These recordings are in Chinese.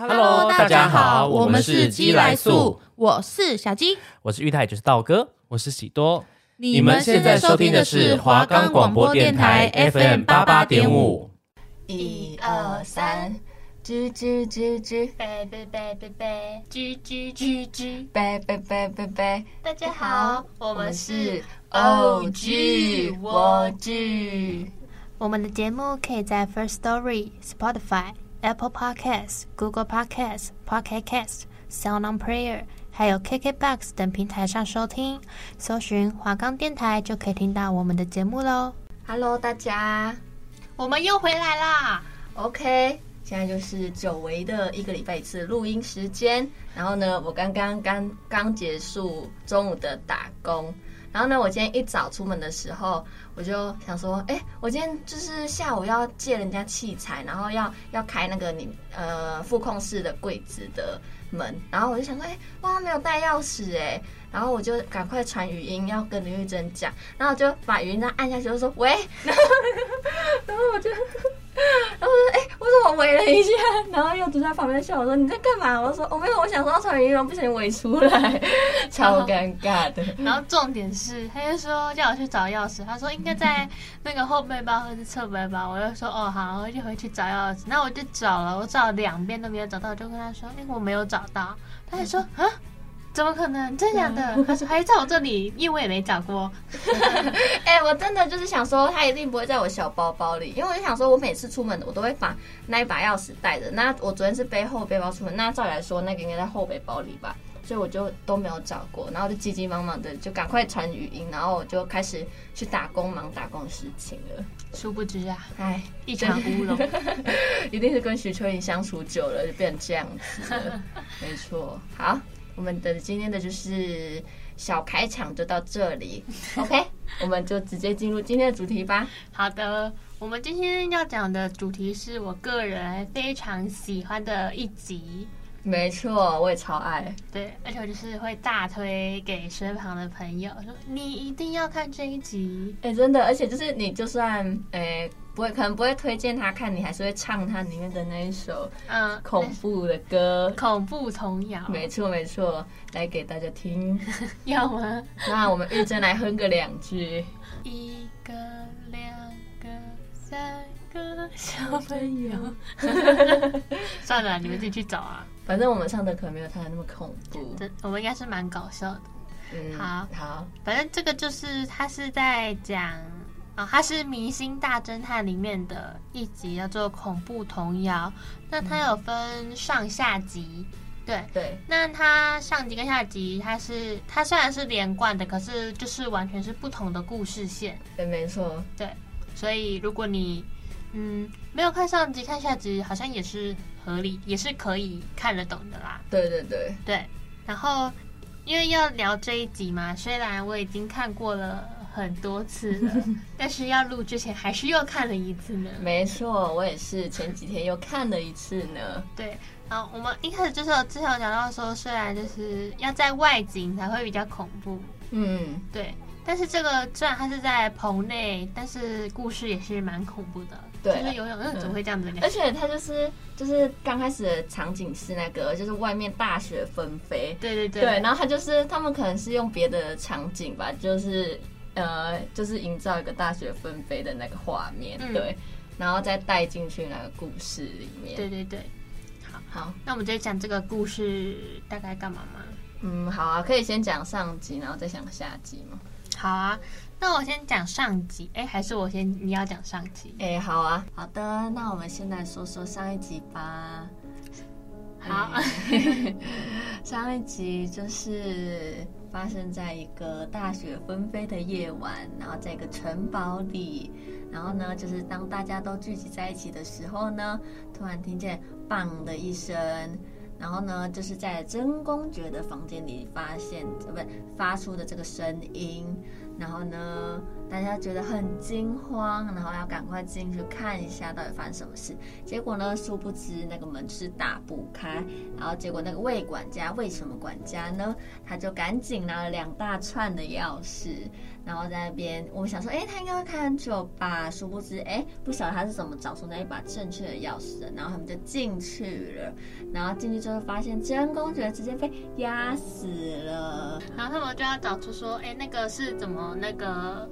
Hello，大家好，我们是鸡来素，我是小鸡，我是玉泰，就是道哥，我是喜多。你们现在收听的是华冈广播电台 FM 八八点五。一二三，吱吱吱吱，贝贝贝贝贝，吱吱吱吱，贝贝贝贝贝。大家好，我们是 O G，我 G。我们的节目可以在 First Story、Spotify、Apple Podcasts、Google Podcasts、Pocket Casts、Sound On Player，还有 KKBox 等平台上收听。搜寻华冈电台就可以听到我们的节目喽。Hello，大家，我们又回来啦。OK，现在就是久违的一个礼拜一次录音时间。然后呢，我刚刚刚刚结束中午的打工。然后呢，我今天一早出门的时候，我就想说，哎、我今天就是下午要借人家器材，然后要要开那个你呃副控室的柜子的门，然后我就想说，哎、哇，没有带钥匙哎，然后我就赶快传语音要跟林玉珍讲，然后就把语音这样按下去，就说喂，然后我就。然后我说：“哎、欸，我说我围了一下，然后又坐在旁边笑。我说你在干嘛？我说我、没有，我想说要穿羽绒，不小心围出来，超尴尬的。然后重点是，他就说叫我去找钥匙，他说应该在那个后背包或者侧背包。我就说哦好，我就回去找钥匙。那我就找了，我找了两遍都没有找到，我就跟他说：哎、我没有找到。他就说啊。”怎么可能？真的？他说还在我这里，因为我也没找过。哎、欸，我真的就是想说，他一定不会在我小包包里，因为我就想说，我每次出门我都会把那一把钥匙带着。那我昨天是背后背包出门，那照理来说，那个应该在后背包里吧？所以我就都没有找过，然后就急急忙忙的就赶快传语音，然后我就开始去打工忙打工的事情了。殊不知啊，哎，一场乌龙，一定是跟徐秋莹相处久了就变成这样子了。没错，好。我们的今天的就是小开场就到这里，OK，我们就直接进入今天的主题吧。好的，我们今天要讲的主题是我个人非常喜欢的一集。没错，我也超爱。对，而且我就是会大推给身旁的朋友，说你一定要看这一集。哎，真的，而且就是你就算哎。不会，可能不会推荐他看，你还是会唱他里面的那一首嗯恐怖的歌，恐怖童谣。没错没错，来给大家听，要吗？那我们玉珍来哼个两句。一个两个三个小朋友，算了，你们自己去找啊。反正我们唱的可能没有他的那么恐怖，我们应该是蛮搞笑的。嗯，好好，反正这个就是他是在讲。啊、哦，它是《明星大侦探》里面的一集，叫做《恐怖童谣》。那它有分上下集，对对。那它上集跟下集，它是它虽然是连贯的，可是就是完全是不同的故事线。对，没错。对，所以如果你嗯没有看上集，看下集，好像也是合理，也是可以看得懂的啦。对对对对。然后因为要聊这一集嘛，虽然我已经看过了。很多次了，但是要录之前还是又看了一次呢。没错，我也是前几天又看了一次呢。对，然后我们一开始就是有之前有讲到说，虽然就是要在外景才会比较恐怖，嗯，对，但是这个虽然它是在棚内，但是故事也是蛮恐怖的。对，就是游泳，嗯，怎么会这样子？而且它就是就是刚开始的场景是那个，就是外面大雪纷飞。对对对。对，然后他就是他们可能是用别的场景吧，就是。呃，就是营造一个大雪纷飞的那个画面，嗯，对，然后再带进去那个故事里面。对对对，好，好，那我们就讲这个故事大概干嘛吗？嗯，好啊，可以先讲上集，然后再讲下集吗？好啊，那我先讲上集，哎，还是我先你要讲上集？哎，好啊，好的，那我们现在说说上一集吧。好，上一集就是。发生在一个大雪纷飞的夜晚，然后在一个城堡里，然后呢，就是当大家都聚集在一起的时候呢，突然听见“砰”的一声，然后呢，就是在真公爵的房间里发现，不，发出的这个声音，然后呢，大家觉得很惊慌，然后要赶快进去看一下到底发生什么事。结果呢，殊不知那个门是打不开，然后结果那个魏管家，为什么管家呢？他就赶紧拿了两大串的钥匙，然后在那边，我们想说，哎，他应该会开很久吧？殊不知，哎，不晓得他是怎么找出那一把正确的钥匙的。然后他们就进去了，然后进去之后发现真公爵直接被压死了，然后他们就要找出说，哎，那个是怎么那个。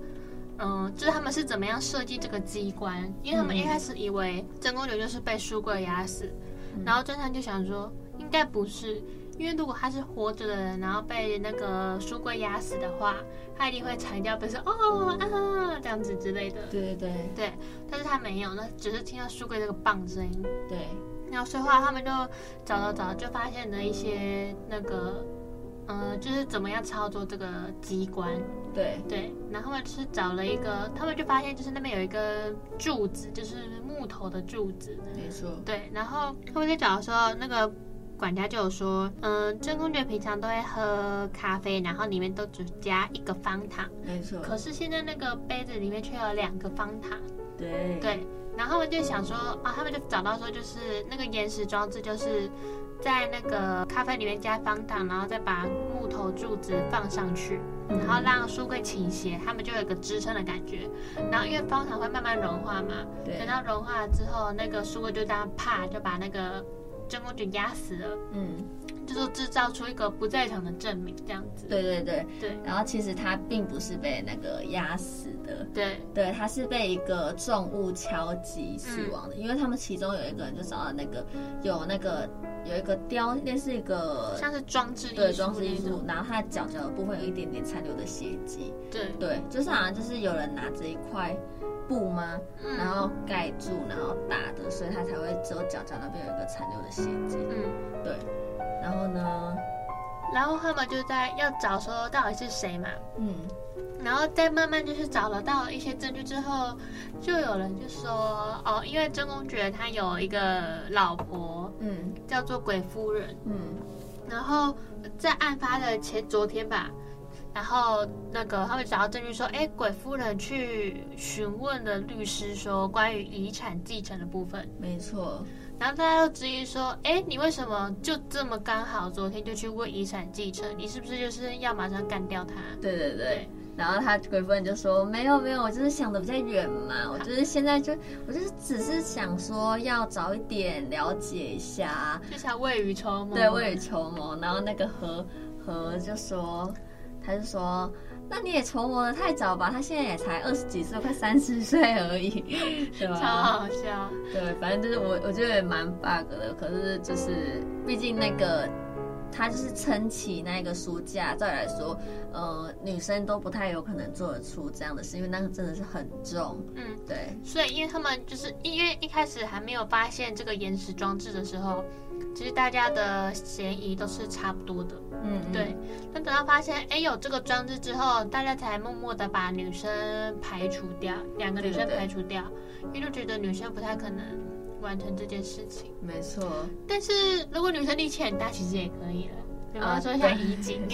嗯，就是他们是怎么样设计这个机关？因为他们一开始以为真公爵就是被书柜压死，嗯、然后侦探就想说应该不是，因为如果他是活着的人，然后被那个书柜压死的话，他一定会惨叫，比如说哦啊这样子之类的。对对对对，但是他没有，那只是听到书柜这个棒声音。对，然后所以后来他们就找找找，就发现了一些那个。嗯，就是怎么样操作这个机关？对对，然后他们就是找了一个，他们就发现就是那边有一个柱子，就是木头的柱子。没错。对，然后他们在找的时候，那个管家就有说，嗯，真公爵平常都会喝咖啡，然后里面都只加一个方糖。没错。可是现在那个杯子里面却有两个方糖。对对，然后他们就想说，啊，他们就找到说，就是那个延时装置，就是。在那个咖啡里面加方糖，然后再把木头柱子放上去，然后让书柜倾斜，他们就有一个支撑的感觉。然后因为方糖会慢慢融化嘛，等到融化了之后，那个书柜就这样啪就把那个真空卷压死了。嗯。就是制造出一个不在场的证明，这样子。对对对对。然后其实他并不是被那个压死的。对对，他是被一个重物敲击死亡的，嗯，因为他们其中有一个人就找到那个有那个有一个雕，那是一个像是装置对装置艺术，然后他的脚脚的部分有一点点残留的血迹。对对，就是好像就是有人拿着一块布吗？嗯，然后盖住，然后打的，所以他才会只有脚脚那边有一个残留的血迹。嗯，对。然后呢？然后他们就在要找说到底是谁嘛，嗯，然后再慢慢就是找了到一些证据之后，就有人就说哦，因为真公爵他有一个老婆，嗯，叫做鬼夫人，嗯，然后在案发的前昨天吧，然后那个他们找到证据说，哎，鬼夫人去询问了律师说关于遗产继承的部分，没错。然后大家都质疑说：“哎，你为什么就这么刚好昨天就去问遗产继承？你是不是就是要马上干掉他？”对对对。对然后他鬼夫人就说：“没有没有，我就是想的比较远嘛，我就是现在就我就是只是想说要早一点了解一下，就想未雨绸缪。”对，未雨绸缪。然后那个何何就说，他就说。那你也筹谋的太早吧？他现在也才二十几岁，快三十岁而已，对吧？超好笑。对，反正就是我，我觉得也蛮 bug 的。可是就是，毕竟那个他就是撑起那个书架，照理来说，呃，女生都不太有可能做得出这样的事，因为那个真的是很重。嗯，对。所以，因为他们就是因为一开始还没有发现这个延时装置的时候。其实大家的嫌疑都是差不多的，嗯，对。但等到发现哎有这个装置之后，大家才默默的把女生排除掉，两个女生排除掉，因为就觉得女生不太可能完成这件事情。没错。但是如果女生力气很大，其实也可以了。比方说像怡景，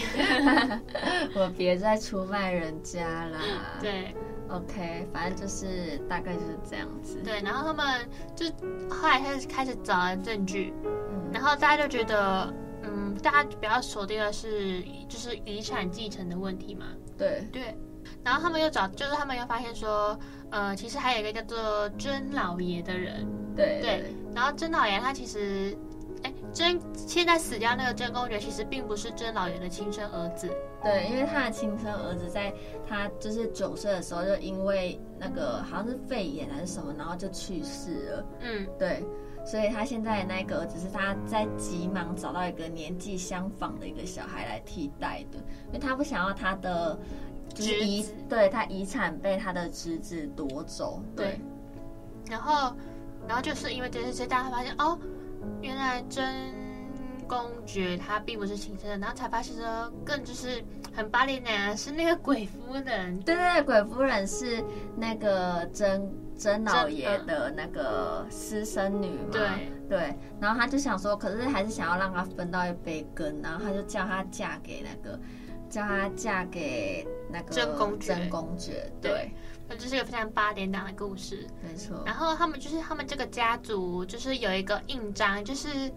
我别再出卖人家啦。对。OK，反正就是大概就是这样子。对，然后他们就后来开始开始找了证据。然后大家就觉得，嗯，大家比较锁定的是就是遗产继承的问题嘛。对对。然后他们又找，就是他们又发现说，呃，其实还有一个叫做甄老爷的人。对对。然后甄老爷他其实，哎，甄现在死掉那个真公爵其实并不是真老爷的亲生儿子。对，因为他的亲生儿子在他就是九岁的时候就因为那个好像是肺炎还是什么，然后就去世了。嗯，对。所以他现在那个儿子是他在急忙找到一个年纪相仿的一个小孩来替代的，因为他不想要他的就是遗，对他遗产被他的侄子夺走。对，对然后，然后就是因为这件事，大家发现哦，原来真公爵他并不是亲生的，然后才发现说更就是很巴黎男是那个鬼夫人。对对对，鬼夫人是那个真。真老爷的那个私生女嘛，对对，然后他就想说，可是还是想要让她分到一杯羹，然后他就叫她嫁给那个，叫她嫁给那个真公爵，真公爵，对，那这是一个非常八点档的故事，没错。然后他们就是他们这个家族，就是有一个印章，就是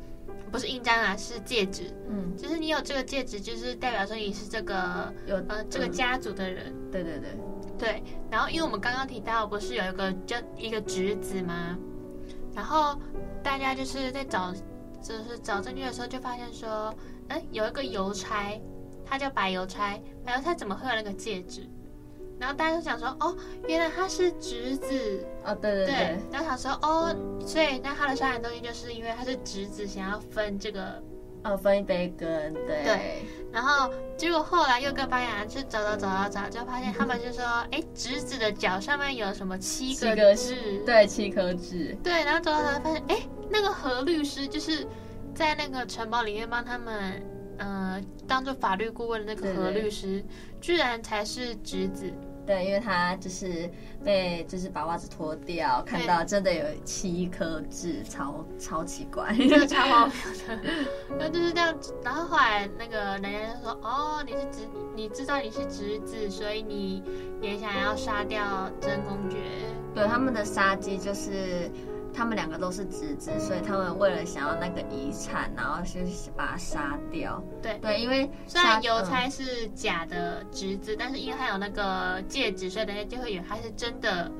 不是印章啊，是戒指，嗯，就是你有这个戒指，就是代表说你是这个有呃这个家族的人，对对对对。然后因为我们刚刚提到，不是有一个就一个侄子吗？然后大家就是在找，就是找证据的时候，就发现说，哎，有一个邮差，他叫白邮差，白邮差怎么会有那个戒指？然后大家都想说，哦，原来他是侄子哦，对对对，对。然后想说，哦，所以那他的杀人动机就是因为他是侄子，想要分这个。哦，分一杯羹，对。对，然后结果后来又跟白羊去找找找找找，就发现他们就说，哎，侄子的脚上面有什么七个痣？对，七颗痣。对，然后找到找发现，哎，那个何律师就是在那个城堡里面帮他们，呃，当做法律顾问的那个何律师，居然才是侄子。对，因为他就是被就是把袜子脱掉，看到真的有七颗痣，超超奇怪，这个超 荒谬的。那就是这样，然后后来那个人家就说：“哦，你是侄，你知道你是侄子，所以你也想要杀掉真公爵。”对，他们的杀机就是。他们两个都是侄子，所以他们为了想要那个遗产，然后就把他杀掉。对对，因为虽然邮差是假的侄子，嗯，但是因为他有那个戒指，所以大家就会以为他是真的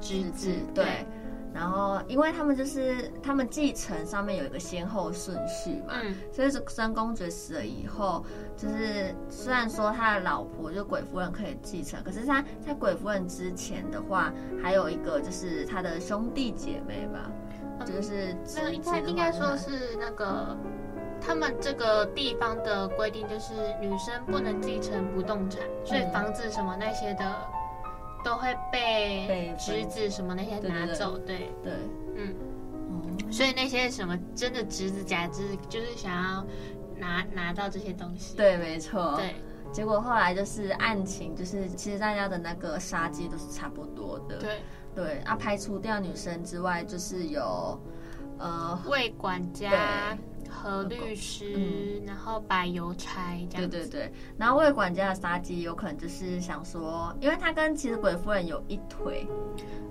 侄子。侄子对。对然后，因为他们就是他们继承上面有一个先后顺序嘛，嗯、所以是真公爵死了以后，就是虽然说他的老婆就鬼夫人可以继承，可是他在鬼夫人之前的话，还有一个就是他的兄弟姐妹吧，嗯、就是那应该应该说是那个他们这个地方的规定，就是女生不能继承不动产，嗯、所以房子什么那些的。都会被侄子什么那些拿走，对。对，嗯，嗯，所以那些什么真的侄子假侄子，就是想要拿拿到这些东西，对，没错，对。结果后来就是案情，就是其实大家的那个杀机都是差不多的，对。对。啊，排除掉女生之外，就是有呃魏管家。何律师，嗯、然后白邮差这样子。对对对，然后卫管家的杀机有可能就是想说，因为他跟其实鬼夫人有一腿。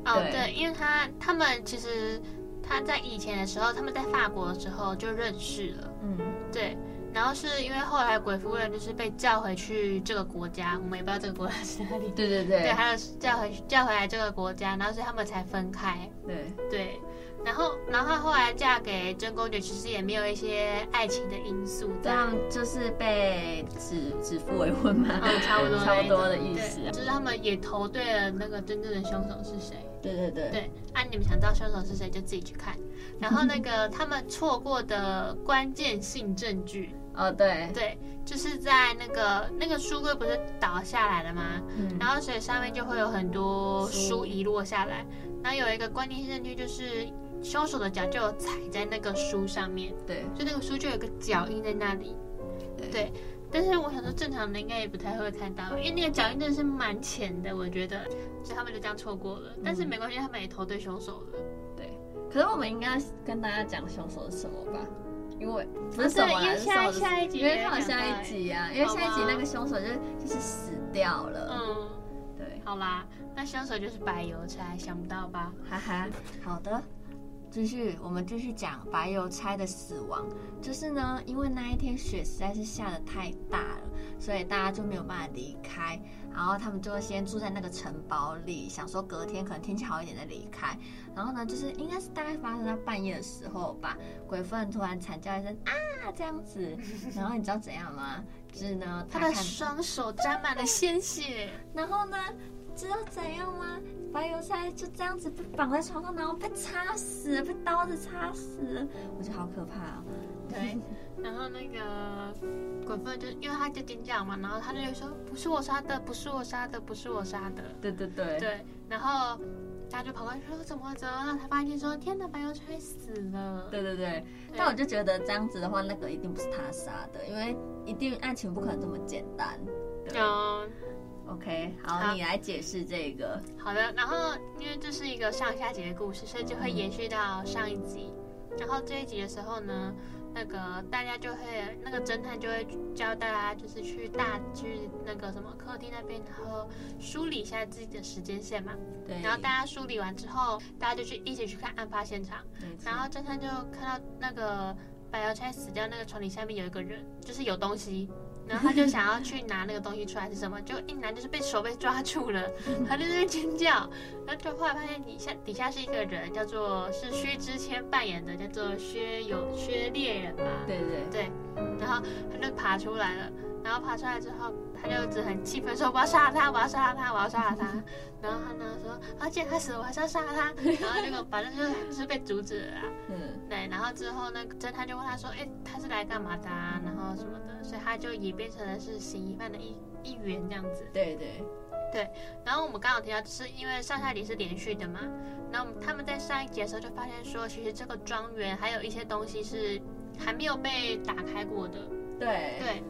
哦，对，对，因为他他们其实他在以前的时候，他们在法国的时候就认识了。嗯，对。然后是因为后来鬼夫人就是被叫回去这个国家，我们也不知道这个国家是哪里。对对对。对，还有叫回叫回来这个国家，然后所以他们才分开。对对。然后，然后后来嫁给真公爵，其实也没有一些爱情的因素，这样就是被指指腹为婚嘛，嗯，差不多 差不多的意思。就是他们也投对了那个真正的凶手是谁。对对对对，啊，你们想知道凶手是谁，就自己去看。然后那个他们错过的关键性证据，哦，对对，就是在那个那个书柜不是倒下来了吗？嗯，然后所以上面就会有很多书遗落下来。然后有一个关键性证据就是。凶手的脚就有踩在那个书上面，对，就那个书就有个脚印在那里，对。对，但是我想说，正常人应该也不太会看到，因为那个脚印真的是蛮浅的，我觉得，所以他们就这样错过了。但是没关系，他们也投对凶手了。对，可是我们应该跟大家讲凶手是什么吧？因为不是，因为下下一集，因为他有下一集啊，因为下一集那个凶手就就是死掉了。嗯，对，好啦，那凶手就是白邮差，想不到吧？哈哈，好的。继续，我们继续讲白邮差的死亡。就是呢，因为那一天雪实在是下的太大了，所以大家就没有办法离开。然后他们就会先住在那个城堡里，想说隔天可能天气好一点再离开。然后呢，就是应该是大概发生在半夜的时候吧，鬼夫人突然惨叫一声啊，这样子。然后你知道怎样吗？就是呢，他的双手沾满了鲜血。然后呢？知道怎样吗？白邮差就这样子被绑在床上，然后被插死，被刀子插死，我觉得好可怕啊！对，然后那个鬼夫人就因为他就尖叫嘛，然后他就说：“不是我杀的，不是我杀的，不是我杀的。”对对对对，然后大家就跑过去说：“怎么会这样？”然后才发现说：“天哪，白邮差死了。”对对对，对，但我就觉得这样子的话，那个一定不是他杀的，因为一定案情不可能这么简单。对。嗯 OK，好，好，你来解释这个。好的，然后因为这是一个上下集的故事，所以就会延续到上一集。然后这一集的时候呢，那个大家就会那个侦探就会教大家就是去大去那个什么客厅那边，然后梳理一下自己的时间线嘛。对。然后大家梳理完之后，大家就去一起去看案发现场。然后侦探就看到那个白邮差死掉那个床底下面有一个人，就是有东西。然后他就想要去拿那个东西出来是什么，就一拿就是被手被抓住了，他就在那边尖叫，然后就后来发现底下底下是一个人，叫做是薛之谦扮演的，叫做薛有薛猎人吧？对对对，然后他就爬出来了。然后爬出来之后，他就一直很气愤说：“我要杀了他，我要杀了他，我要杀了他。”然后他呢说：“啊，既然他死了，我还是要杀了他。”然后结果反正就是就是被阻止了啊。嗯，对。然后之后那个侦探就问他说：“哎，他是来干嘛的啊？然后什么的？”所以他就也变成了是嫌疑犯的一一员这样子。对对对。然后我们刚刚有提到，就是因为上下集是连续的嘛。然后他们在上一集的时候就发现说，其实这个庄园还有一些东西是还没有被打开过的。对对。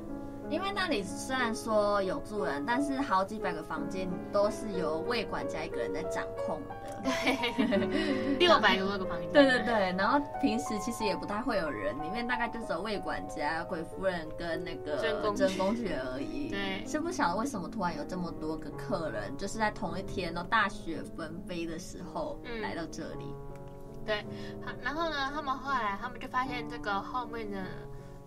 因为那里虽然说有住人，但是好几百个房间都是由魏管家一个人在掌控的。对，六百多个房间。对对对，然后平时其实也不太会有人，里面大概就只有魏管家、鬼夫人跟那个真公爵而已。对，是不晓得为什么突然有这么多个客人，就是在同一天哦，大雪纷飞的时候来到这里。嗯、对，好，然后呢，他们后来他们就发现这个后面的。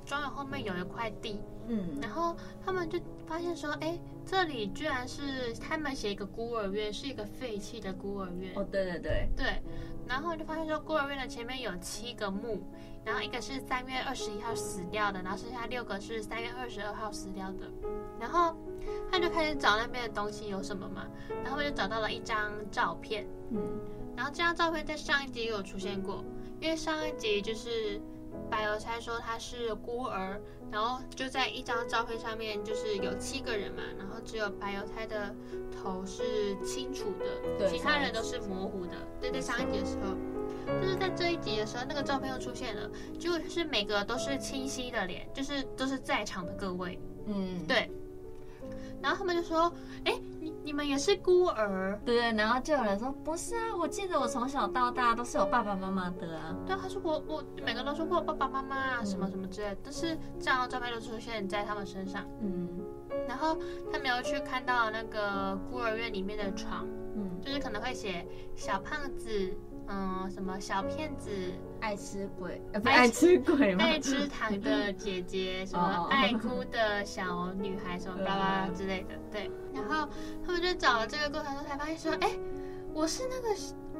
庄园后面有一块地，嗯，然后他们就发现说，哎，这里居然是他们写一个孤儿院，是一个废弃的孤儿院。哦，对对对，对。然后就发现说，孤儿院的前面有七个墓，然后一个是三月二十一号死掉的，然后剩下六个是三月二十二号死掉的。然后他就开始找那边的东西有什么嘛，然后就找到了一张照片，嗯，然后这张照片在上一集有出现过，因为上一集就是。白邮差说他是孤儿，然后就在一张照片上面，就是有七个人嘛，然后只有白邮差的头是清楚的，对，其他人都是模糊的。对，在上一集的时候，就是在这一集的时候，那个照片又出现了，结果就是每个都是清晰的脸，就是都是在场的各位，嗯，对。然后他们就说：“哎，你你们也是孤儿？”对对。然后就有人说：“不是啊，我记得我从小到大都是有爸爸妈妈的啊。”对，他说我我每个人都说过爸爸妈妈啊，什么什么之类的，但是这样的照片都出现在他们身上。嗯。然后他们又去看到那个孤儿院里面的床，嗯，就是可能会写小胖子。嗯，什么小骗子，爱吃鬼，呃，不爱吃鬼吗？爱吃糖的姐姐，什么爱哭的小女孩，什么巴拉之类的，对。然后他们就找了这个过程中，才发现说，哎，我是那个，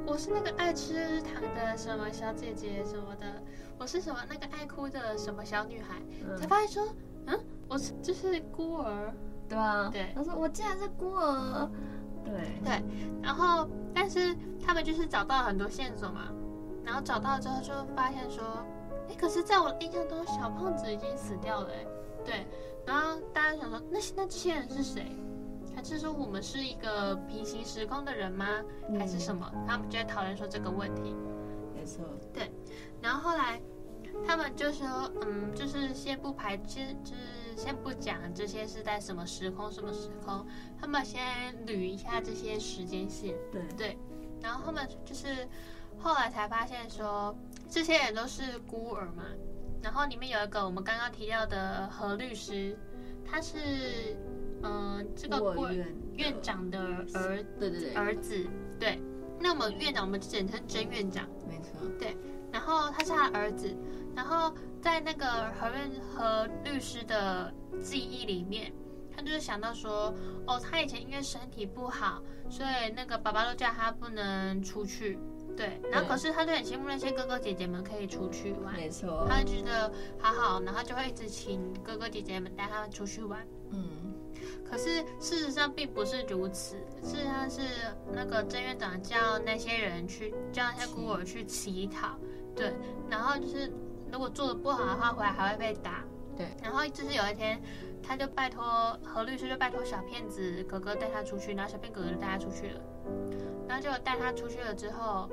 我是那个爱吃糖的什么小姐姐什么的，我是什么那个爱哭的什么小女孩，才发现说，嗯，我是就是孤儿，对啊，对。他说我竟然是孤儿。对对，然后但是他们就是找到了很多线索嘛，然后找到之后就发现说，哎，可是在我的印象中，小胖子已经死掉了，哎，对，然后大家想说，那那这些人是谁？还是说我们是一个平行时空的人吗？还是什么？嗯、他们就在讨论说这个问题。没错，对，然后后来他们就说，嗯，就是先不排斥，就是。先不讲这些是在什么时空，什么时空，他们先捋一下这些时间线。对对，然后他们就是后来才发现说，这些人都是孤儿嘛。然后里面有一个我们刚刚提到的何律师，他是嗯、呃、这个孤儿院院长的儿对对对儿子。对，那我们院长我们简称甄院长。没错。对，然后他是他的儿子。然后在那个何润何律师的记忆里面，他就是想到说，哦，他以前因为身体不好，所以那个爸爸都叫他不能出去，对。然后可是他就很羡慕那些哥哥姐姐们可以出去玩，没错。他就觉得好好，然后就会一直请哥哥姐姐们带他们出去玩。嗯。可是事实上并不是如此，事实上是那个郑院长叫那些人去，叫那些孤儿去乞讨，对。然后就是。如果做的不好的话，回来还会被打。对，然后就是有一天，他就拜托何律师，就拜托小骗子哥哥带他出去，然后小骗哥哥就带他出去了。然后就带他出去了之后，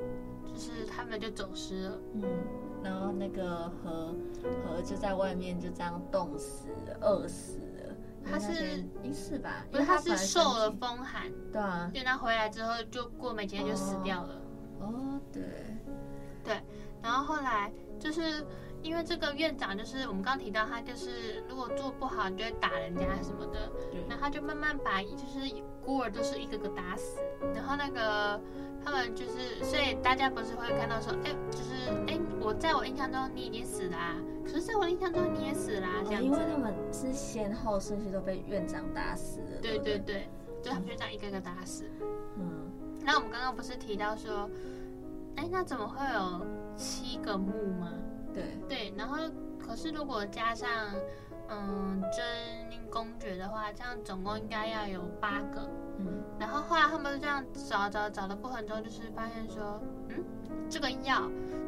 就是他们就走失了。嗯，然后那个何何就在外面就这样冻死、饿死了。他是一次吧？不是，他是受了风寒。对啊。就他回来之后，就过没几天就死掉了。哦，哦，对，对。然后后来就是。因为这个院长就是我们刚刚提到，他就是如果做不好，你就会打人家什么的。对。然后他就慢慢把就是孤儿都是一个个打死，然后那个他们就是，所以大家不是会看到说，哎，就是哎，我在我印象中你已经死了啊，可是在我印象中你也死了啊，这样子。因为他们是先后顺序都被院长打死了。对对对，就他们就这样一个个打死。嗯。那我们刚刚不是提到说，哎，那怎么会有七个墓吗？对对，然后可是如果加上嗯真公爵的话，这样总共应该要有八个。嗯，然后后来他们就这样找找找的过程中，就是发现说，嗯，这个药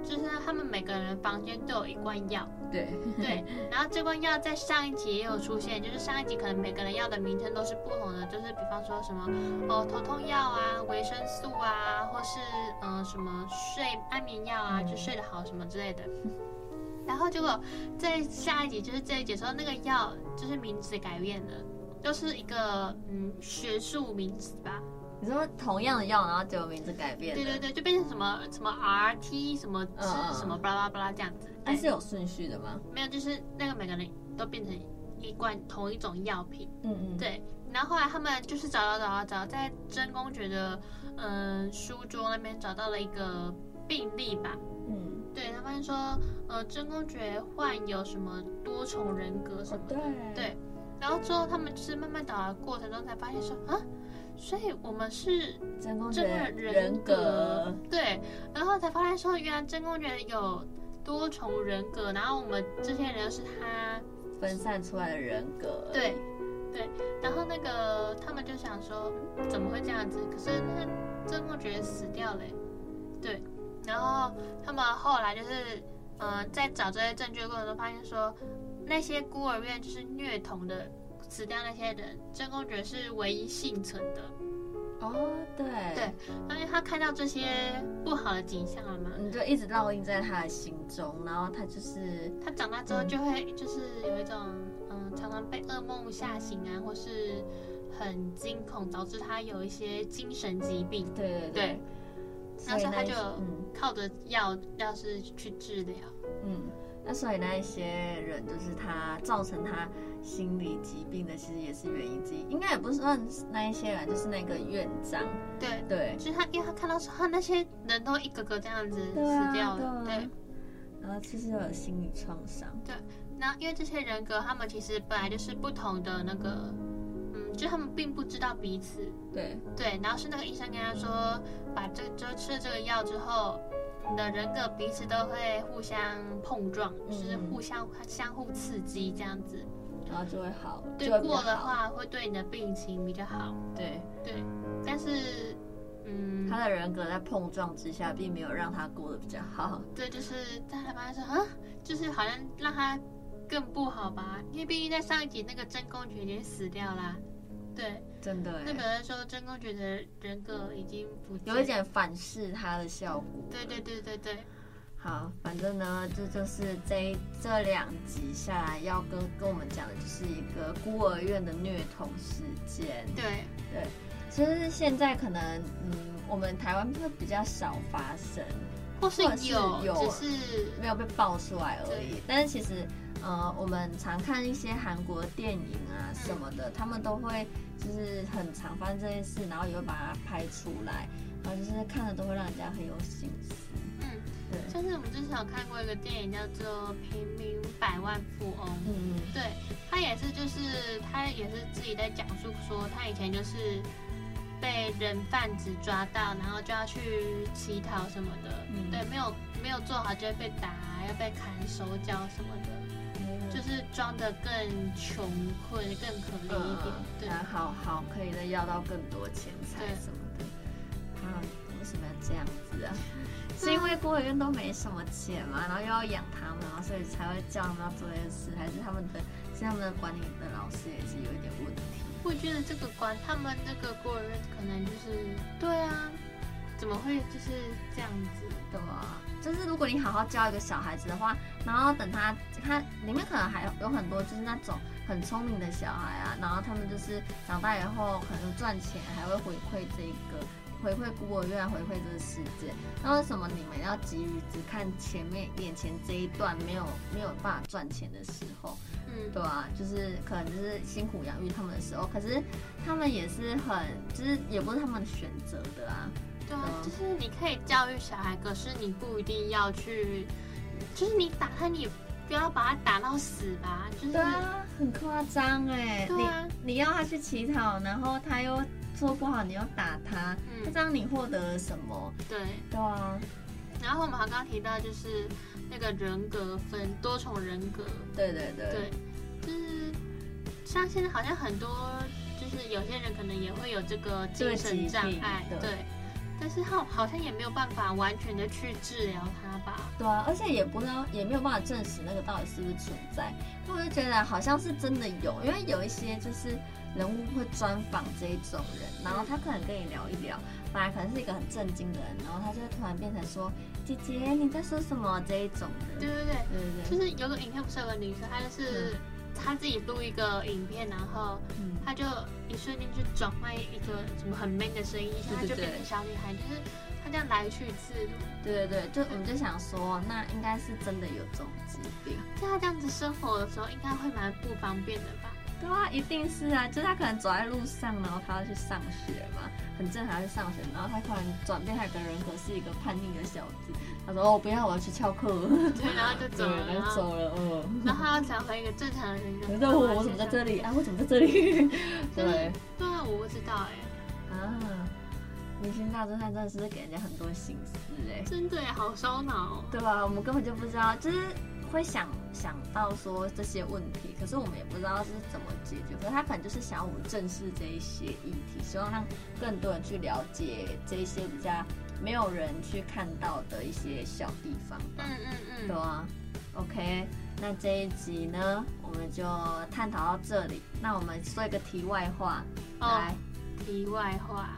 就是他们每个人房间都有一罐药。对对，然后这罐药在上一集也有出现，就是上一集可能每个人药的名称都是不同的，就是比方说什么哦头痛药啊、维生素啊，或是嗯、呃、什么睡安眠药啊，就睡得好什么之类的。然后结果在下一集，就是这一集的时候，那个药就是名字改变了，就是一个嗯学术名词吧。你说同样的药，然后结果名字改变？对对对，就变成什么什么 RT 什么吃什么巴拉巴拉这样子。但是有顺序的吗？没有，就是那个每个人都变成一罐同一种药品。嗯嗯。对，然后后来他们就是找找找到找，在真公爵的嗯书桌那边找到了一个病例吧。嗯。对，他发现说，呃，真公爵患有什么多重人格什么的，对，对，然后之后他们就是慢慢导的过程中才发现说，啊，所以我们是真公爵人格，人格，对，然后才发现说，原来真公爵有多重人格，然后我们这些人是他分散出来的人格，对，对，然后那个他们就想说，怎么会这样子？可是那真公爵死掉了，对。然后他们后来就是，嗯、呃，在找这些证据的过程中，发现说那些孤儿院就是虐童的死掉那些人，真公爵是唯一幸存的。哦，对对，因为他看到这些不好的景象了嘛，你就一直烙印在他的心中，然后他就是他长大之后就会就是有一种嗯，常常被噩梦吓醒啊，或是很惊恐，导致他有一些精神疾病。对对对。对然后他就靠着药，药是去治疗。嗯，那所以那一些人，就是他造成他心理疾病的，其实也是原因之一。应该也不是算那一些人，就是那个院长。对对，就是他，因为他看到说，他那些人都一个个这样子死掉了。对，啊对，啊、对。然后其实有心理创伤。对，然后因为这些人格，他们其实本来就是不同的那个。就他们并不知道彼此，对对，然后是那个医生跟他说，把这就吃了这个药之后，你的人格彼此都会互相碰撞，嗯、就是互相相互刺激这样子，然后就会好。对，过的话会对你的病情比较好。对对，但是嗯，他的人格在碰撞之下，并没有让他过得比较好。对，就是在他发现说啊，就是好像让他更不好吧，因为毕竟在上一集那个真公爵已经死掉啦。对，真的。那本来说真公爵的人格已经不有一点反噬他的效果。对对对对对。好，反正呢，这就，就是这这两集下来要跟跟我们讲的，就是一个孤儿院的虐童事件。对对，其实现在可能嗯，我们台湾会比较少发生，或是有有，只是没有被爆出来而已。但是其实。呃，我们常看一些韩国电影啊什么的，他们都会就是很常发生这件事，然后也会把它拍出来，然后就是看了都会让人家很有心思。嗯，对。像是我们之前有看过一个电影叫做《平民百万富翁》，嗯，对，他也是就是他也是自己在讲述说，他以前就是被人贩子抓到，然后就要去乞讨什么的，嗯，对，没有没有做好就会被打，要被砍手脚什么的。就是装的更穷困、更可怜一点，对，好好可以再要到更多钱财什么的。啊，为什么要这样子啊？是因为孤儿院都没什么钱嘛，然后又要养他们，然后所以才会叫他们要做这件事，还是他们的，是他们的管理的老师也是有一点问题。我觉得这个管他们那个孤儿院可能就是，对啊，怎么会就是这样子？对啊。就是如果你好好教一个小孩子的话，然后等他他里面可能还有有很多就是那种很聪明的小孩啊，然后他们就是长大以后可能赚钱还会回馈这个回馈孤儿院，回馈这个世界。那为什么你们要急于只看前面眼前这一段没有没有办法赚钱的时候？嗯，对啊，就是可能就是辛苦养育他们的时候，可是他们也是很，就是也不是他们选择的啊。对啊，就是你可以教育小孩，可是你不一定要去，就是你打他，你不要把他打到死吧。就是对啊，很夸张哎。对啊，你你要他去乞讨，然后他又做不好，你又打他，那、嗯、这样你获得了什么？对对啊。然后我们刚刚提到就是那个人格分多重人格。对对对。对，就是像现在好像很多，就是有些人可能也会有这个精神障碍。对。对但是好好像也没有办法完全的去治疗它吧？对啊，而且也不知道，也没有办法证实那个到底是不是存在。我就觉得好像是真的有，因为有一些就是人物会专访这一种人，然后他可能跟你聊一聊，本来可能是一个很震惊的人，然后他就会突然变成说：“姐姐，你在说什么？”这一种的。对对对对对，就是有个影片不是有个女生，她就是。嗯他自己录一个影片，然后他就一瞬间就转换一个什么很 man 的声音，一下就变成小女孩，就是他这样来去自如。对对对，就我们就想说，那应该是真的有这种疾病。在他这样子生活的时候，应该会蛮不方便的吧？对啊，一定是啊，就是他可能走在路上，然后他要去上学嘛，很正常要去上学，然后他突然转变，他个人格是一个叛逆的小子。他说：“哦，不要，我要去翘课。”对，然后就走了，然后走了，嗯。然后他要找回一个正常的人格。那我我怎么在这里啊？我怎么在这里？对。对啊，我不知道哎。啊，明星大侦探真的是给人家很多心思哎。真的好烧脑。对吧？我们根本就不知道，就是。会想想到说这些问题，可是我们也不知道是怎么解决。可是他可能就是想要我们正视这一些议题，希望让更多人去了解这一些比较没有人去看到的一些小地方吧。嗯嗯嗯，对啊。OK，那这一集呢，我们就探讨到这里。那我们说一个题外话，来，题外话。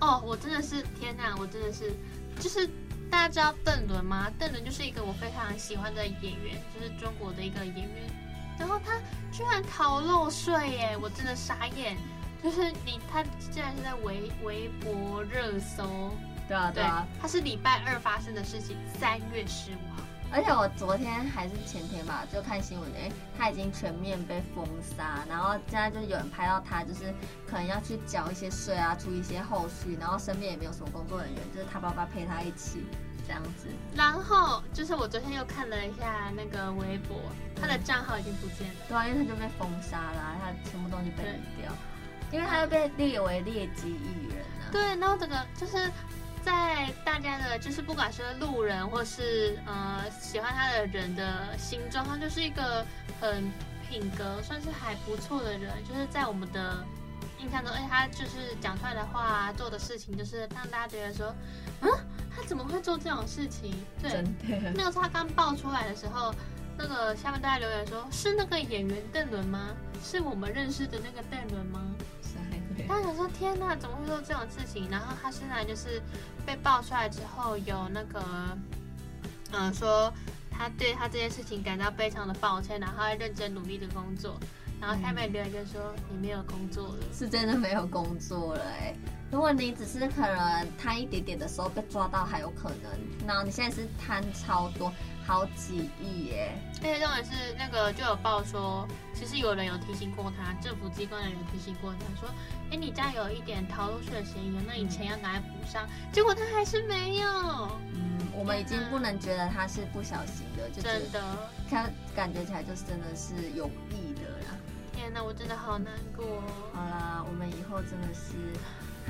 哦，我真的是天哪，我真的是就是。大家知道邓伦吗？邓伦就是一个我非常喜欢的演员，就是中国的一个演员。然后他居然逃漏税耶！我真的傻眼。就是你，他竟然是在微微博热搜。对啊，对啊。他是礼拜二发生的事情，三月十五号。而且我昨天还是前天吧，就看新闻，哎，他已经全面被封杀。然后现在就有人拍到他，就是可能要去缴一些税啊，出一些后续，然后身边也没有什么工作人员，就是他爸爸陪他一起。这样子，然后就是我昨天又看了一下那个微博，他的账号已经不见了。对啊，因为他就被封杀了，他全部东西被移掉，因为他又被列为劣迹艺人了。对，然后这个就是在大家的，就是不管是路人或是呃喜欢他的人的心中，他就是一个很品格算是还不错的人，就是在我们的印象中，而且他就是讲出来的话、做的事情，就是让大家觉得说，嗯。他怎么会做这种事情？对，那个时候他刚爆出来的时候，那个下面大家留言说：“是那个演员邓伦吗？是我们认识的那个邓伦吗？”大家想说：“天哪，怎么会做这种事情？”然后他现在就是被爆出来之后，有那个嗯、呃、说他对他这件事情感到非常的抱歉，然后还认真努力的工作。然后下面留言就说：“你没有工作了，是真的没有工作了哎、欸。如果你只是可能贪一点点的时候被抓到还有可能，然后你现在是贪超多，好几亿耶。而且重点是那个就有报说，其实有人有提醒过他，政府机关的人有提醒过他说：，哎，你家有一点逃漏税的嫌疑，那你钱要拿来补上。结果他还是没有。嗯，我们已经不能觉得他是不小心的，就真的，他感觉起来就是真的是有意的啦。天哪，我真的好难过。好啦，我们以后真的是。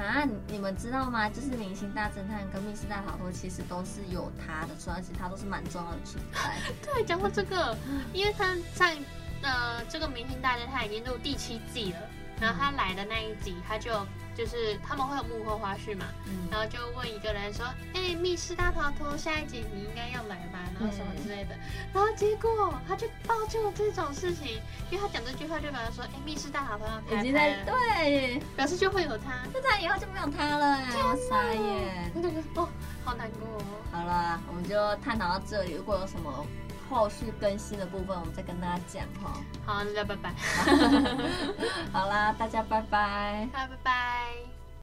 啊，你们知道吗？就是《明星大侦探》跟《密室大逃脱》其实都是有他的存，而且他都是蛮重要的存在。对，讲过这个，因为他在呃这个《明星大侦探》已经录第七季了，然后他来的那一集，他就。就是他们会有幕后花絮嘛，嗯、然后就问一个人说：“哎、欸，密室大逃脱下一集你应该要来吧？”然后什么之类的，然后结果他就爆出了这种事情，因为他讲这句话就表示说：“哎、欸，密室大逃脱要拍拍了，对，表示就会有他，那他以后就没有他了，好傻眼，哦，好难过、哦。”好了，我们就探讨到这里，如果有什么。后续更新的部分，我们再跟大家讲哈。好，大家拜拜。好啦，大家拜拜。拜拜拜。